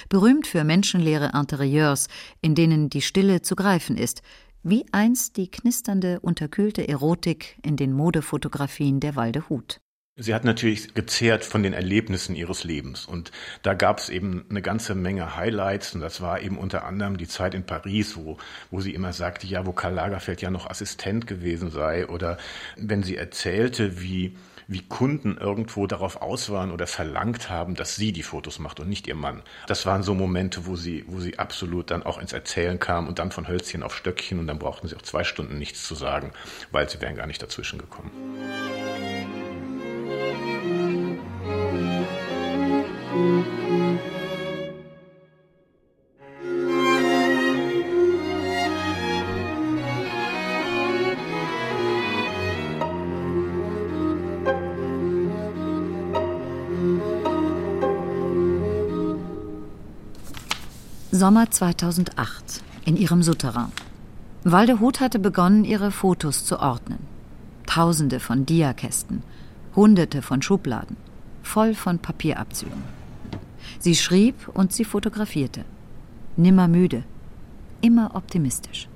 Berühmt für menschenleere Interieurs, in denen die Stille zu greifen ist, wie einst die knisternde, unterkühlte Erotik in den Modefotografien der Waldehut. Sie hat natürlich gezehrt von den Erlebnissen ihres Lebens. Und da gab es eben eine ganze Menge Highlights. Und das war eben unter anderem die Zeit in Paris, wo, wo sie immer sagte, ja, wo Karl Lagerfeld ja noch Assistent gewesen sei. Oder wenn sie erzählte, wie, wie Kunden irgendwo darauf aus waren oder verlangt haben, dass sie die Fotos macht und nicht ihr Mann. Das waren so Momente, wo sie, wo sie absolut dann auch ins Erzählen kam und dann von Hölzchen auf Stöckchen. Und dann brauchten sie auch zwei Stunden nichts zu sagen, weil sie wären gar nicht dazwischen gekommen. Sommer 2008 in ihrem Souterrain. Waldehut hatte begonnen, ihre Fotos zu ordnen. Tausende von Diakästen, Hunderte von Schubladen, voll von Papierabzügen. Sie schrieb und sie fotografierte. Nimmer müde, immer optimistisch.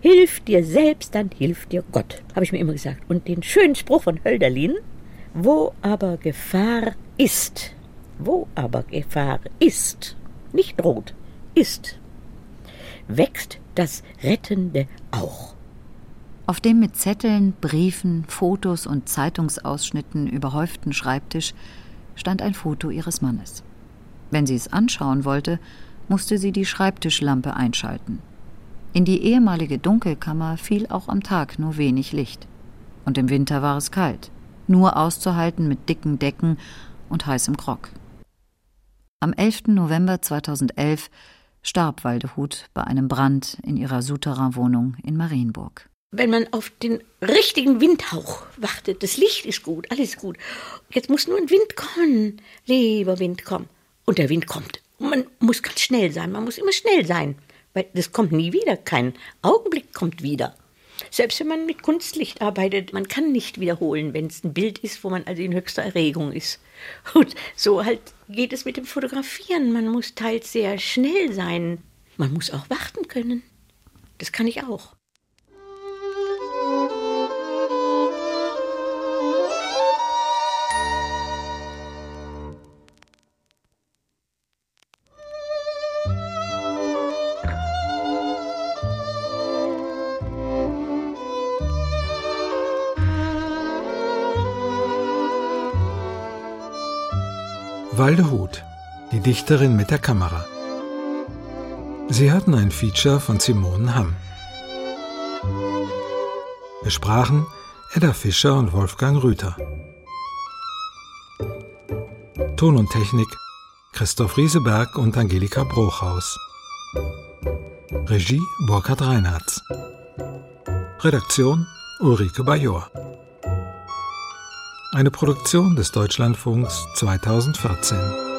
Hilf dir selbst, dann hilft dir Gott, habe ich mir immer gesagt. Und den schönen Spruch von Hölderlin, wo aber Gefahr ist, wo aber Gefahr ist, nicht droht, ist, wächst das Rettende auch. Auf dem mit Zetteln, Briefen, Fotos und Zeitungsausschnitten überhäuften Schreibtisch stand ein Foto ihres Mannes. Wenn sie es anschauen wollte, musste sie die Schreibtischlampe einschalten. In die ehemalige Dunkelkammer fiel auch am Tag nur wenig Licht. Und im Winter war es kalt, nur auszuhalten mit dicken Decken und heißem Grog. Am 11. November 2011 starb Waldehut bei einem Brand in ihrer Souterrain-Wohnung in Marienburg. Wenn man auf den richtigen Windhauch wartet, das Licht ist gut, alles gut. Jetzt muss nur ein Wind kommen. Lieber Wind, komm. Und der Wind kommt. Und man muss ganz schnell sein, man muss immer schnell sein. Weil das kommt nie wieder, kein Augenblick kommt wieder. Selbst wenn man mit Kunstlicht arbeitet, man kann nicht wiederholen, wenn es ein Bild ist, wo man also in höchster Erregung ist. Und so halt geht es mit dem Fotografieren. Man muss teils sehr schnell sein. Man muss auch warten können. Das kann ich auch. Waldehut, die Dichterin mit der Kamera. Sie hörten ein Feature von Simone Hamm. Wir sprachen Edda Fischer und Wolfgang Rüther. Ton und Technik Christoph Rieseberg und Angelika Bruchhaus. Regie Burkhard Reinhardt. Redaktion Ulrike Bajor. Eine Produktion des Deutschlandfunks 2014.